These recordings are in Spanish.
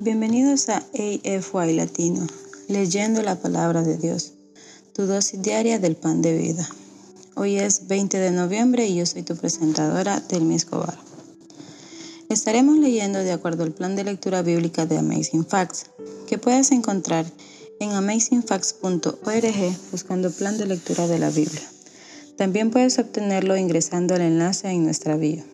Bienvenidos a AFY Latino, leyendo la palabra de Dios, tu dosis diaria del pan de vida. Hoy es 20 de noviembre y yo soy tu presentadora, Telmi Escobar. Estaremos leyendo de acuerdo al plan de lectura bíblica de Amazing Facts, que puedes encontrar en amazingfacts.org buscando plan de lectura de la Biblia. También puedes obtenerlo ingresando al enlace en nuestra bio.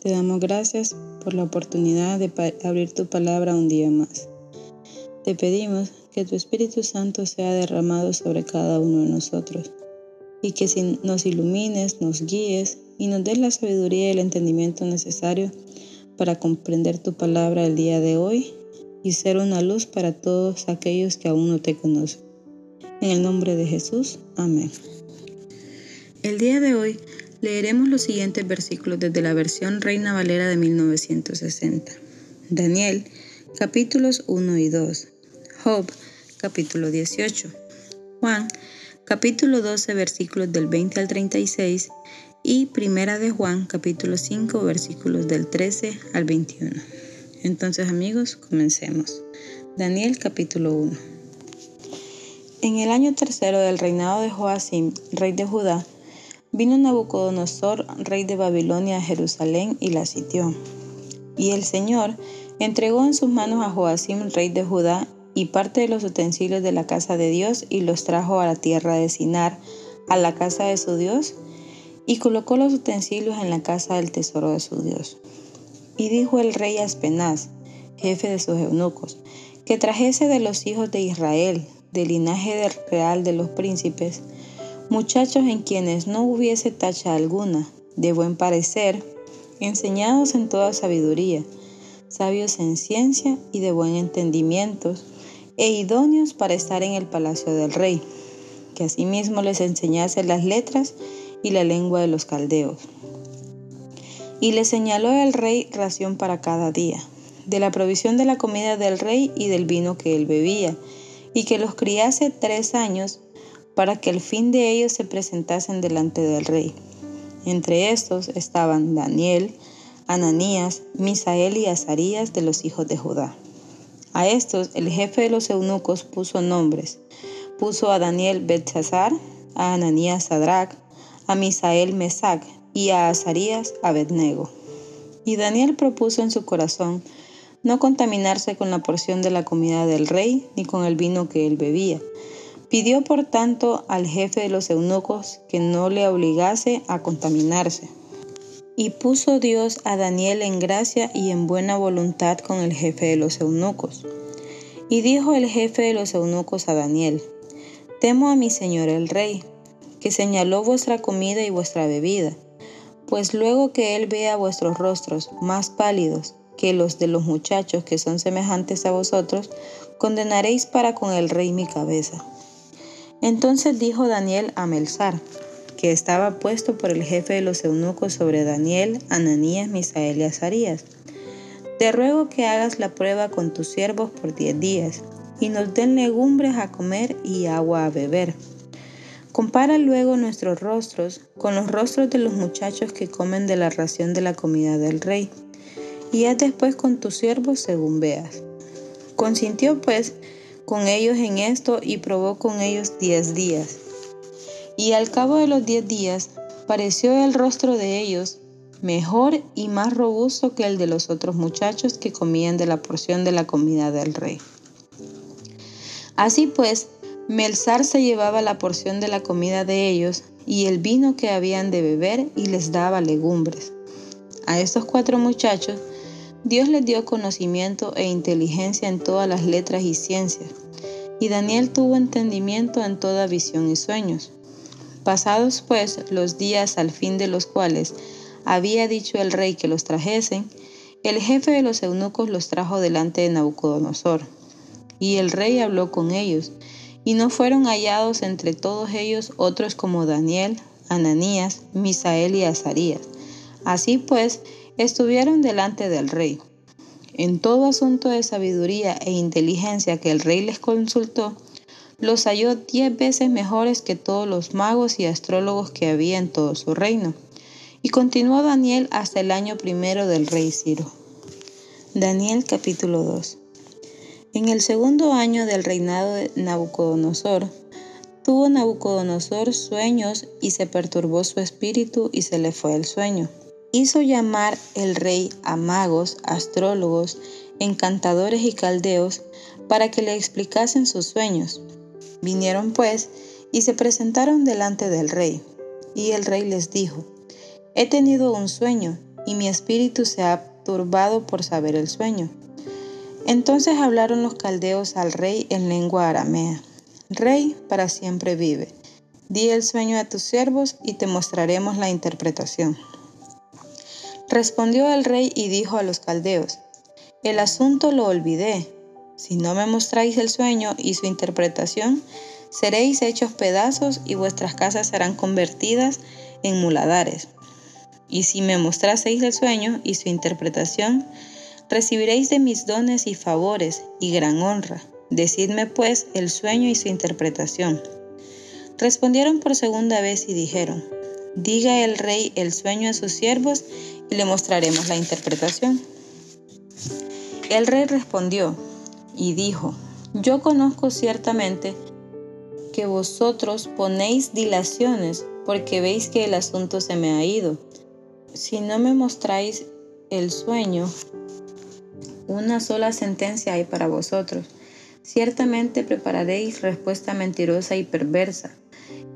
te damos gracias por la oportunidad de abrir tu palabra un día más. Te pedimos que tu Espíritu Santo sea derramado sobre cada uno de nosotros y que nos ilumines, nos guíes y nos des la sabiduría y el entendimiento necesario para comprender tu palabra el día de hoy y ser una luz para todos aquellos que aún no te conocen. En el nombre de Jesús, amén. El día de hoy Leeremos los siguientes versículos desde la versión Reina Valera de 1960. Daniel, capítulos 1 y 2. Job, capítulo 18. Juan, capítulo 12, versículos del 20 al 36. Y Primera de Juan, capítulo 5, versículos del 13 al 21. Entonces amigos, comencemos. Daniel, capítulo 1. En el año tercero del reinado de Joacim, rey de Judá, Vino Nabucodonosor, rey de Babilonia, a Jerusalén y la sitió. Y el Señor entregó en sus manos a Joacim, rey de Judá, y parte de los utensilios de la casa de Dios, y los trajo a la tierra de Sinar, a la casa de su Dios, y colocó los utensilios en la casa del tesoro de su Dios. Y dijo el rey Aspenaz, jefe de sus eunucos, que trajese de los hijos de Israel, del linaje real de los príncipes, muchachos en quienes no hubiese tacha alguna, de buen parecer, enseñados en toda sabiduría, sabios en ciencia y de buen entendimiento, e idóneos para estar en el palacio del rey, que asimismo les enseñase las letras y la lengua de los caldeos. Y le señaló el rey ración para cada día, de la provisión de la comida del rey y del vino que él bebía, y que los criase tres años para que al fin de ellos se presentasen delante del rey. Entre estos estaban Daniel, Ananías, Misael y Azarías de los hijos de Judá. A estos el jefe de los eunucos puso nombres. Puso a Daniel Belsasar, a Ananías Sadrach, a Misael Mesac y a Azarías Abednego. Y Daniel propuso en su corazón no contaminarse con la porción de la comida del rey ni con el vino que él bebía, Pidió por tanto al jefe de los eunucos que no le obligase a contaminarse. Y puso Dios a Daniel en gracia y en buena voluntad con el jefe de los eunucos. Y dijo el jefe de los eunucos a Daniel, Temo a mi señor el rey, que señaló vuestra comida y vuestra bebida, pues luego que él vea vuestros rostros más pálidos que los de los muchachos que son semejantes a vosotros, condenaréis para con el rey mi cabeza. Entonces dijo Daniel a Melzar, que estaba puesto por el jefe de los eunucos sobre Daniel, Ananías, Misael y Azarías. Te ruego que hagas la prueba con tus siervos por diez días, y nos den legumbres a comer y agua a beber. Compara luego nuestros rostros con los rostros de los muchachos que comen de la ración de la comida del rey, y haz después con tus siervos según veas. Consintió pues con ellos en esto y probó con ellos diez días. Y al cabo de los diez días pareció el rostro de ellos mejor y más robusto que el de los otros muchachos que comían de la porción de la comida del rey. Así pues, Melzar se llevaba la porción de la comida de ellos y el vino que habían de beber y les daba legumbres. A estos cuatro muchachos Dios les dio conocimiento e inteligencia en todas las letras y ciencias, y Daniel tuvo entendimiento en toda visión y sueños. Pasados pues los días al fin de los cuales había dicho el rey que los trajesen, el jefe de los eunucos los trajo delante de Nabucodonosor. y el rey habló con ellos, y no fueron hallados entre todos ellos otros como Daniel, Ananías, Misael y Azarías. Así pues, estuvieron delante del rey. En todo asunto de sabiduría e inteligencia que el rey les consultó, los halló diez veces mejores que todos los magos y astrólogos que había en todo su reino. Y continuó Daniel hasta el año primero del rey Ciro. Daniel capítulo 2 En el segundo año del reinado de Nabucodonosor, tuvo Nabucodonosor sueños y se perturbó su espíritu y se le fue el sueño. Hizo llamar el rey a magos, astrólogos, encantadores y caldeos para que le explicasen sus sueños. Vinieron pues y se presentaron delante del rey. Y el rey les dijo, He tenido un sueño, y mi espíritu se ha turbado por saber el sueño. Entonces hablaron los caldeos al rey en lengua aramea. Rey, para siempre vive. Di el sueño a tus siervos y te mostraremos la interpretación. Respondió el rey y dijo a los caldeos, El asunto lo olvidé, si no me mostráis el sueño y su interpretación, seréis hechos pedazos y vuestras casas serán convertidas en muladares. Y si me mostraseis el sueño y su interpretación, recibiréis de mis dones y favores y gran honra. Decidme pues el sueño y su interpretación. Respondieron por segunda vez y dijeron, Diga el rey el sueño a sus siervos le mostraremos la interpretación. El rey respondió, y dijo, Yo conozco ciertamente que vosotros ponéis dilaciones porque veis que el asunto se me ha ido. Si no me mostráis el sueño, una sola sentencia hay para vosotros. Ciertamente prepararéis respuesta mentirosa y perversa.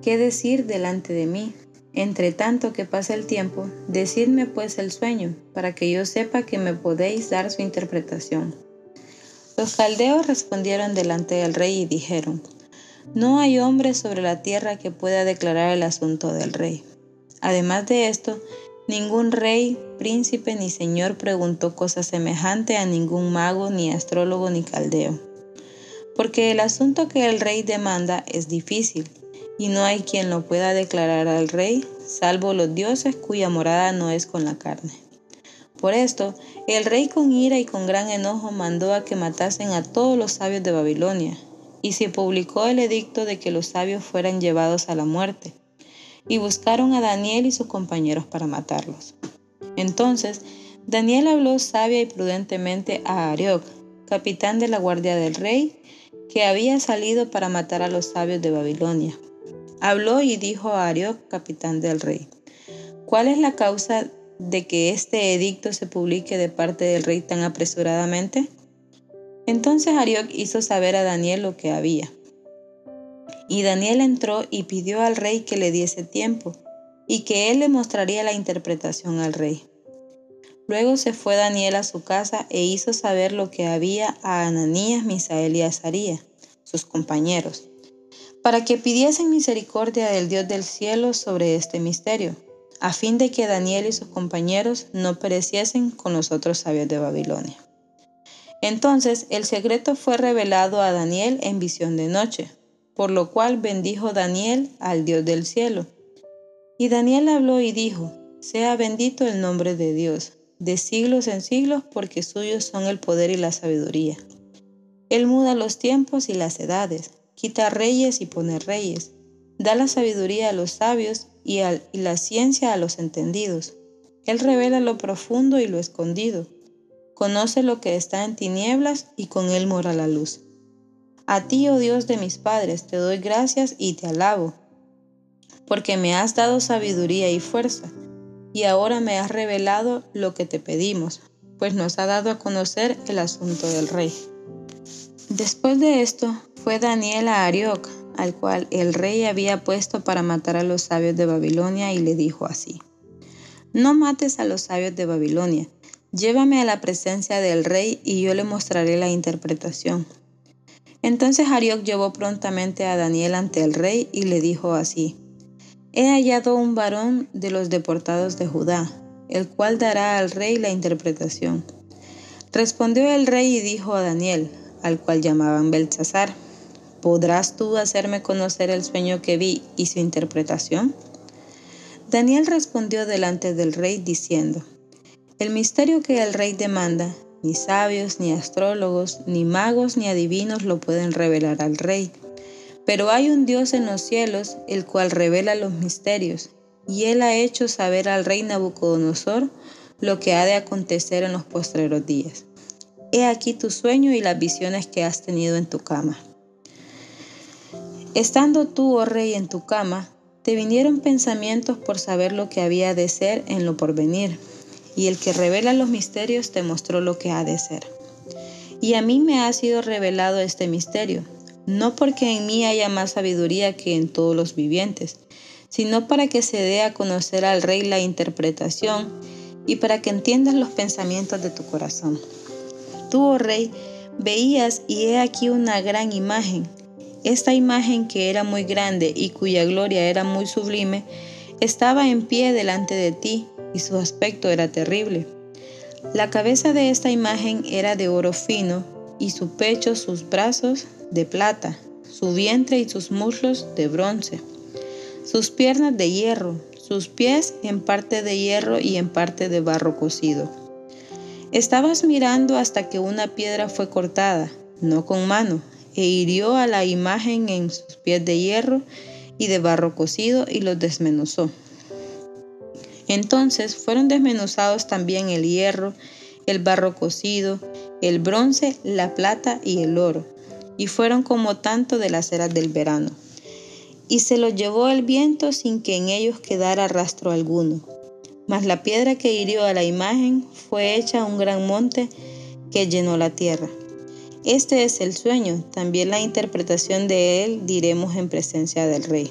¿Qué decir delante de mí? Entre tanto que pasa el tiempo, decidme pues el sueño, para que yo sepa que me podéis dar su interpretación. Los caldeos respondieron delante del rey y dijeron, No hay hombre sobre la tierra que pueda declarar el asunto del rey. Además de esto, ningún rey, príncipe ni señor preguntó cosa semejante a ningún mago, ni astrólogo, ni caldeo. Porque el asunto que el rey demanda es difícil, y no hay quien lo pueda declarar al rey, salvo los dioses cuya morada no es con la carne. Por esto, el rey con ira y con gran enojo mandó a que matasen a todos los sabios de Babilonia, y se publicó el edicto de que los sabios fueran llevados a la muerte, y buscaron a Daniel y sus compañeros para matarlos. Entonces, Daniel habló sabia y prudentemente a Arioc, capitán de la guardia del rey, que había salido para matar a los sabios de Babilonia. Habló y dijo a Arioc, capitán del rey, ¿cuál es la causa de que este edicto se publique de parte del rey tan apresuradamente? Entonces Arioc hizo saber a Daniel lo que había. Y Daniel entró y pidió al rey que le diese tiempo y que él le mostraría la interpretación al rey. Luego se fue Daniel a su casa e hizo saber lo que había a Ananías, Misael y Azarías, sus compañeros, para que pidiesen misericordia del Dios del cielo sobre este misterio a fin de que Daniel y sus compañeros no pereciesen con los otros sabios de Babilonia. Entonces el secreto fue revelado a Daniel en visión de noche, por lo cual bendijo Daniel al Dios del cielo. Y Daniel habló y dijo, sea bendito el nombre de Dios, de siglos en siglos, porque suyos son el poder y la sabiduría. Él muda los tiempos y las edades, quita reyes y pone reyes, da la sabiduría a los sabios y, la ciencia a los entendidos. Él revela lo profundo y lo escondido. Conoce lo que está en tinieblas y con él mora la luz. A ti, oh Dios de mis padres, te doy gracias y te alabo, porque me has dado sabiduría y fuerza, y ahora me has revelado lo que te pedimos, pues nos ha dado a conocer el asunto del rey. Después de esto, fue Daniel a Arioc, al cual el rey había puesto para matar a los sabios de Babilonia, y le dijo así, No mates a los sabios de Babilonia, llévame a la presencia del rey y yo le mostraré la interpretación. Entonces Arioc llevó prontamente a Daniel ante el rey y le dijo así, He hallado un varón de los deportados de Judá, el cual dará al rey la interpretación. Respondió el rey y dijo a Daniel, al cual llamaban Belsasar. ¿Podrás tú hacerme conocer el sueño que vi y su interpretación? Daniel respondió delante del rey diciendo, El misterio que el rey demanda, ni sabios, ni astrólogos, ni magos, ni adivinos lo pueden revelar al rey. Pero hay un Dios en los cielos, el cual revela los misterios, y él ha hecho saber al rey Nabucodonosor lo que ha de acontecer en los postreros días. He aquí tu sueño y las visiones que has tenido en tu cama. Estando tú, oh rey, en tu cama, te vinieron pensamientos por saber lo que había de ser en lo porvenir, y el que revela los misterios te mostró lo que ha de ser. Y a mí me ha sido revelado este misterio, no porque en mí haya más sabiduría que en todos los vivientes, sino para que se dé a conocer al rey la interpretación y para que entiendas los pensamientos de tu corazón. Tú, oh rey, veías y he aquí una gran imagen, esta imagen que era muy grande y cuya gloria era muy sublime, estaba en pie delante de ti y su aspecto era terrible. La cabeza de esta imagen era de oro fino y su pecho, sus brazos de plata, su vientre y sus muslos de bronce, sus piernas de hierro, sus pies en parte de hierro y en parte de barro cocido. Estabas mirando hasta que una piedra fue cortada, no con mano, e hirió a la imagen en sus pies de hierro y de barro cocido y los desmenuzó. Entonces fueron desmenuzados también el hierro, el barro cocido, el bronce, la plata y el oro, y fueron como tanto de las eras del verano. Y se los llevó el viento sin que en ellos quedara rastro alguno. Mas la piedra que hirió a la imagen fue hecha un gran monte que llenó la tierra. Este es el sueño, también la interpretación de él diremos en presencia del rey.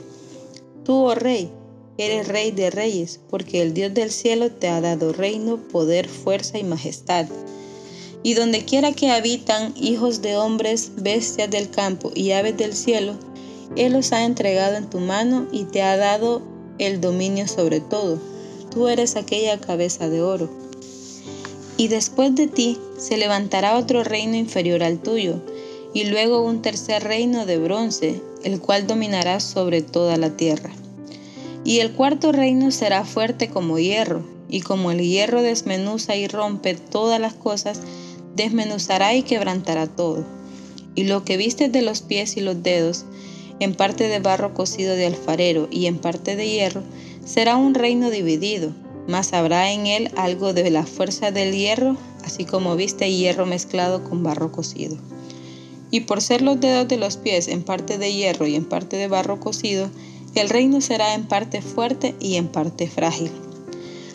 Tú, oh rey, eres rey de reyes, porque el Dios del cielo te ha dado reino, poder, fuerza y majestad. Y donde quiera que habitan hijos de hombres, bestias del campo y aves del cielo, Él los ha entregado en tu mano y te ha dado el dominio sobre todo. Tú eres aquella cabeza de oro. Y después de ti se levantará otro reino inferior al tuyo, y luego un tercer reino de bronce, el cual dominará sobre toda la tierra. Y el cuarto reino será fuerte como hierro, y como el hierro desmenuza y rompe todas las cosas, desmenuzará y quebrantará todo. Y lo que viste de los pies y los dedos, en parte de barro cocido de alfarero y en parte de hierro, será un reino dividido, mas habrá en él algo de la fuerza del hierro, así como viste hierro mezclado con barro cocido. Y por ser los dedos de los pies en parte de hierro y en parte de barro cocido, el reino será en parte fuerte y en parte frágil.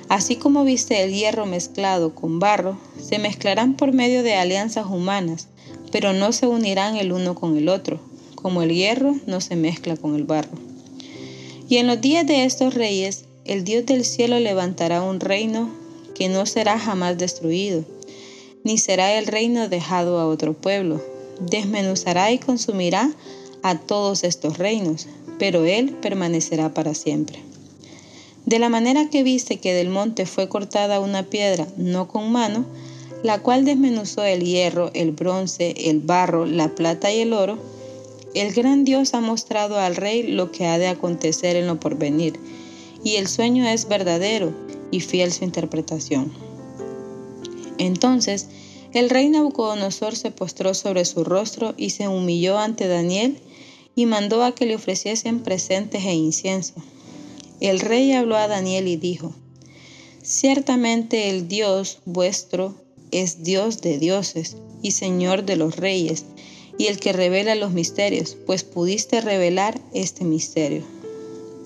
Así como viste el hierro mezclado con barro, se mezclarán por medio de alianzas humanas, pero no se unirán el uno con el otro, como el hierro no se mezcla con el barro. Y en los días de estos reyes, el Dios del cielo levantará un reino que no será jamás destruido, ni será el reino dejado a otro pueblo. Desmenuzará y consumirá a todos estos reinos, pero él permanecerá para siempre. De la manera que viste que del monte fue cortada una piedra, no con mano, la cual desmenuzó el hierro, el bronce, el barro, la plata y el oro, el gran Dios ha mostrado al rey lo que ha de acontecer en lo porvenir y el sueño es verdadero y fiel su interpretación. Entonces el rey Nabucodonosor se postró sobre su rostro y se humilló ante Daniel y mandó a que le ofreciesen presentes e incienso. El rey habló a Daniel y dijo, Ciertamente el Dios vuestro es Dios de dioses y Señor de los reyes, y el que revela los misterios, pues pudiste revelar este misterio.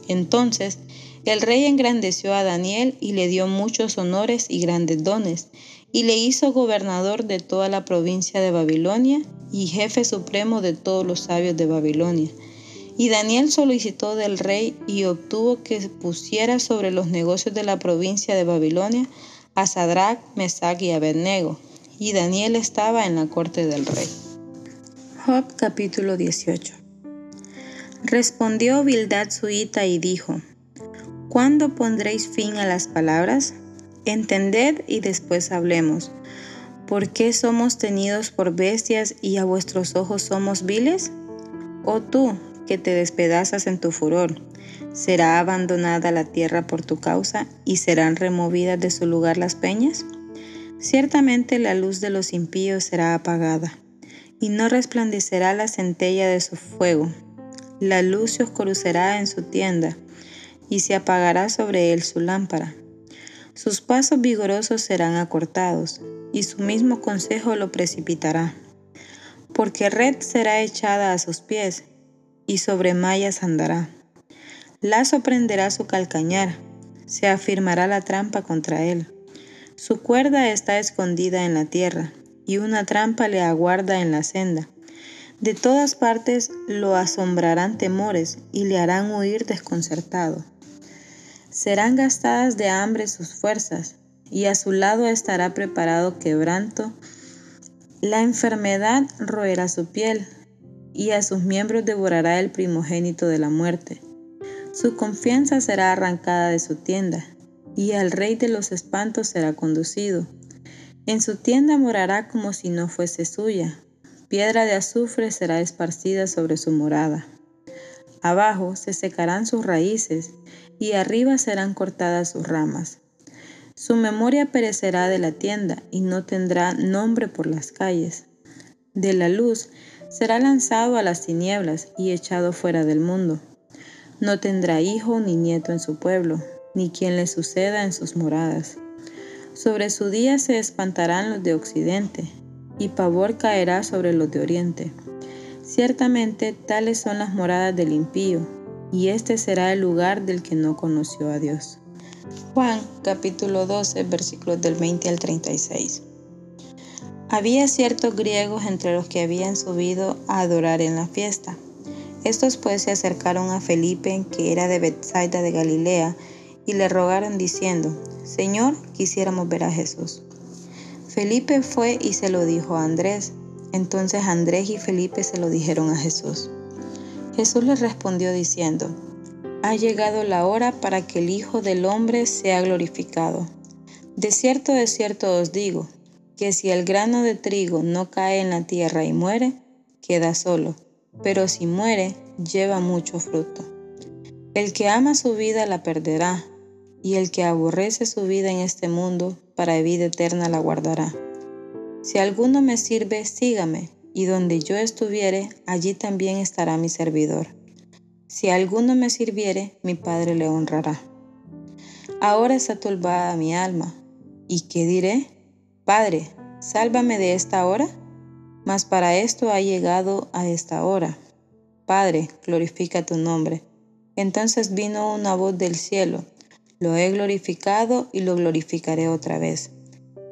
Entonces el rey engrandeció a Daniel y le dio muchos honores y grandes dones, y le hizo gobernador de toda la provincia de Babilonia y jefe supremo de todos los sabios de Babilonia. Y Daniel solicitó del rey y obtuvo que pusiera sobre los negocios de la provincia de Babilonia a Sadrach, Mesach y Abednego. Y Daniel estaba en la corte del rey. Job capítulo 18 Respondió Bildad suita y dijo, ¿Cuándo pondréis fin a las palabras? Entended y después hablemos. ¿Por qué somos tenidos por bestias y a vuestros ojos somos viles? Oh tú, que te despedazas en tu furor, ¿será abandonada la tierra por tu causa y serán removidas de su lugar las peñas? Ciertamente la luz de los impíos será apagada, y no resplandecerá la centella de su fuego. La luz se oscurecerá en su tienda, y se apagará sobre él su lámpara. Sus pasos vigorosos serán acortados, y su mismo consejo lo precipitará. Porque red será echada a sus pies, y sobre mallas andará. Lazo prenderá su calcañar, se afirmará la trampa contra él. Su cuerda está escondida en la tierra, y una trampa le aguarda en la senda. De todas partes lo asombrarán temores y le harán huir desconcertado. Serán gastadas de hambre sus fuerzas, y a su lado estará preparado quebranto. La enfermedad roerá su piel, y a sus miembros devorará el primogénito de la muerte. Su confianza será arrancada de su tienda, y al rey de los espantos será conducido. En su tienda morará como si no fuese suya. Piedra de azufre será esparcida sobre su morada. Abajo se secarán sus raíces y arriba serán cortadas sus ramas. Su memoria perecerá de la tienda y no tendrá nombre por las calles. De la luz será lanzado a las tinieblas y echado fuera del mundo. No tendrá hijo ni nieto en su pueblo, ni quien le suceda en sus moradas. Sobre su día se espantarán los de occidente, y pavor caerá sobre los de oriente. Ciertamente tales son las moradas del impío, y este será el lugar del que no conoció a Dios. Juan capítulo 12 versículos del 20 al 36. Había ciertos griegos entre los que habían subido a adorar en la fiesta. Estos pues se acercaron a Felipe, que era de Bethsaida de Galilea, y le rogaron diciendo, Señor, quisiéramos ver a Jesús. Felipe fue y se lo dijo a Andrés. Entonces Andrés y Felipe se lo dijeron a Jesús. Jesús les respondió diciendo, Ha llegado la hora para que el Hijo del Hombre sea glorificado. De cierto, de cierto os digo, que si el grano de trigo no cae en la tierra y muere, queda solo, pero si muere, lleva mucho fruto. El que ama su vida la perderá, y el que aborrece su vida en este mundo, para vida eterna la guardará. Si alguno me sirve, sígame, y donde yo estuviere, allí también estará mi servidor. Si alguno me sirviere, mi Padre le honrará. Ahora está turbada mi alma. ¿Y qué diré? Padre, sálvame de esta hora. Mas para esto ha llegado a esta hora. Padre, glorifica tu nombre. Entonces vino una voz del cielo. Lo he glorificado y lo glorificaré otra vez.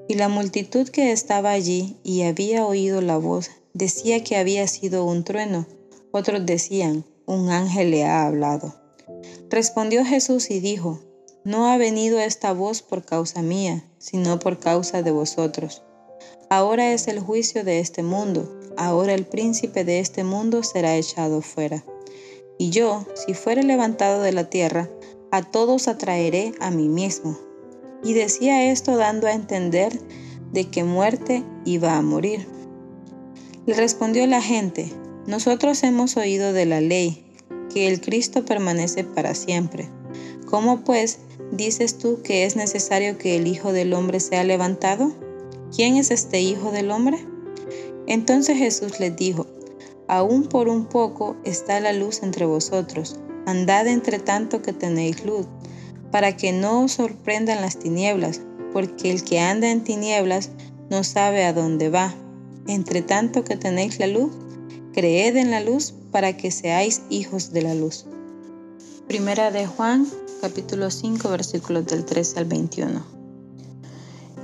Y la multitud que estaba allí y había oído la voz decía que había sido un trueno, otros decían, un ángel le ha hablado. Respondió Jesús y dijo, No ha venido esta voz por causa mía, sino por causa de vosotros. Ahora es el juicio de este mundo, ahora el príncipe de este mundo será echado fuera. Y yo, si fuere levantado de la tierra, a todos atraeré a mí mismo. Y decía esto dando a entender de que muerte iba a morir. Le respondió la gente, nosotros hemos oído de la ley, que el Cristo permanece para siempre. ¿Cómo pues dices tú que es necesario que el Hijo del Hombre sea levantado? ¿Quién es este Hijo del Hombre? Entonces Jesús les dijo, aún por un poco está la luz entre vosotros, andad entre tanto que tenéis luz, para que no os sorprendan las tinieblas, porque el que anda en tinieblas no sabe a dónde va entre tanto que tenéis la luz, creed en la luz para que seáis hijos de la luz. Primera de Juan, capítulo 5, versículos del 13 al 21.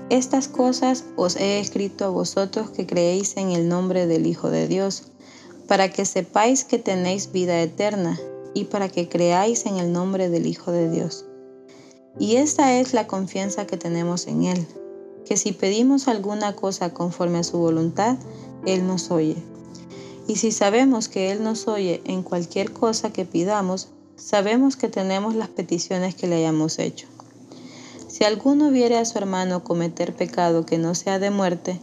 Estas cosas os he escrito a vosotros que creéis en el nombre del Hijo de Dios, para que sepáis que tenéis vida eterna y para que creáis en el nombre del Hijo de Dios. Y esta es la confianza que tenemos en Él que si pedimos alguna cosa conforme a su voluntad, Él nos oye. Y si sabemos que Él nos oye en cualquier cosa que pidamos, sabemos que tenemos las peticiones que le hayamos hecho. Si alguno viere a su hermano cometer pecado que no sea de muerte,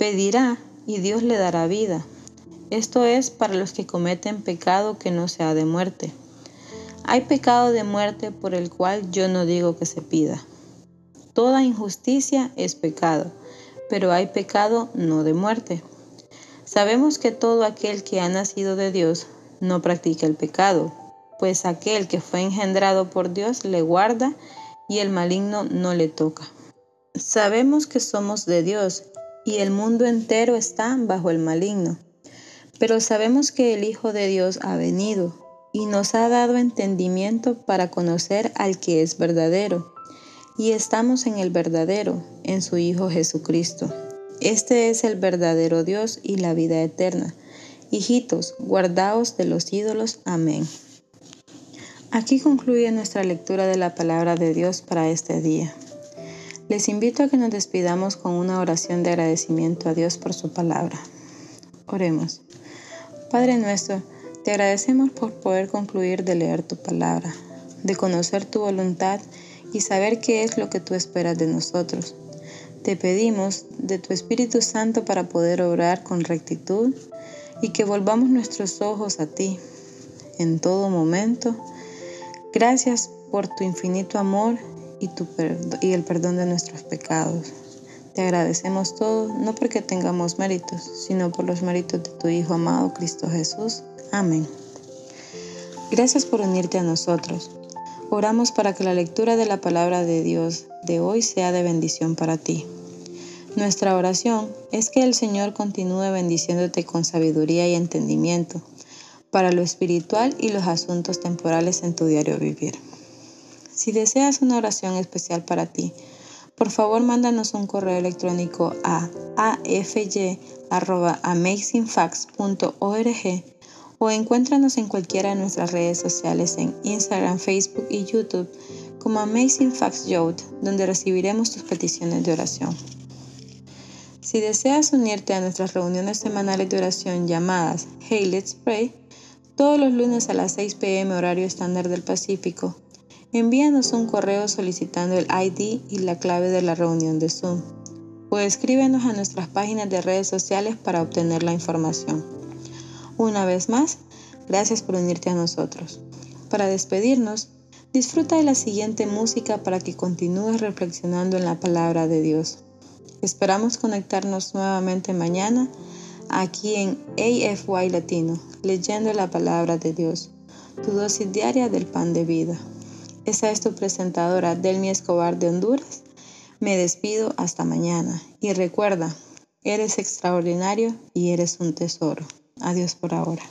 Pedirá y Dios le dará vida. Esto es para los que cometen pecado que no sea de muerte. Hay pecado de muerte por el cual yo no digo que se pida. Toda injusticia es pecado, pero hay pecado no de muerte. Sabemos que todo aquel que ha nacido de Dios no practica el pecado, pues aquel que fue engendrado por Dios le guarda y el maligno no le toca. Sabemos que somos de Dios y el mundo entero está bajo el maligno, pero sabemos que el Hijo de Dios ha venido y nos ha dado entendimiento para conocer al que es verdadero, y estamos en el verdadero, en su Hijo Jesucristo. Este es el verdadero Dios y la vida eterna. Hijitos, guardaos de los ídolos. Amén. Aquí concluye nuestra lectura de la palabra de Dios para este día. Les invito a que nos despidamos con una oración de agradecimiento a Dios por su palabra. Oremos. Padre nuestro, te agradecemos por poder concluir de leer tu palabra, de conocer tu voluntad y saber qué es lo que tú esperas de nosotros. Te pedimos de tu Espíritu Santo para poder obrar con rectitud y que volvamos nuestros ojos a ti en todo momento. Gracias por tu infinito amor y, tu y el perdón de nuestros pecados. Te agradecemos todo, no porque tengamos méritos, sino por los méritos de tu Hijo amado Cristo Jesús. Amén. Gracias por unirte a nosotros. Oramos para que la lectura de la palabra de Dios de hoy sea de bendición para ti. Nuestra oración es que el Señor continúe bendiciéndote con sabiduría y entendimiento para lo espiritual y los asuntos temporales en tu diario vivir. Si deseas una oración especial para ti, por favor mándanos un correo electrónico a afy.amazingfacts.org o encuéntranos en cualquiera de nuestras redes sociales en Instagram, Facebook y YouTube como Amazing Facts Youth, donde recibiremos tus peticiones de oración. Si deseas unirte a nuestras reuniones semanales de oración llamadas Hey Let's Pray, todos los lunes a las 6 pm horario estándar del Pacífico, envíanos un correo solicitando el ID y la clave de la reunión de Zoom o escríbenos a nuestras páginas de redes sociales para obtener la información. Una vez más, gracias por unirte a nosotros. Para despedirnos, disfruta de la siguiente música para que continúes reflexionando en la palabra de Dios. Esperamos conectarnos nuevamente mañana aquí en AFY Latino, leyendo la palabra de Dios, tu dosis diaria del pan de vida. Esa es tu presentadora Delmi Escobar de Honduras. Me despido hasta mañana y recuerda, eres extraordinario y eres un tesoro. Adiós por ahora.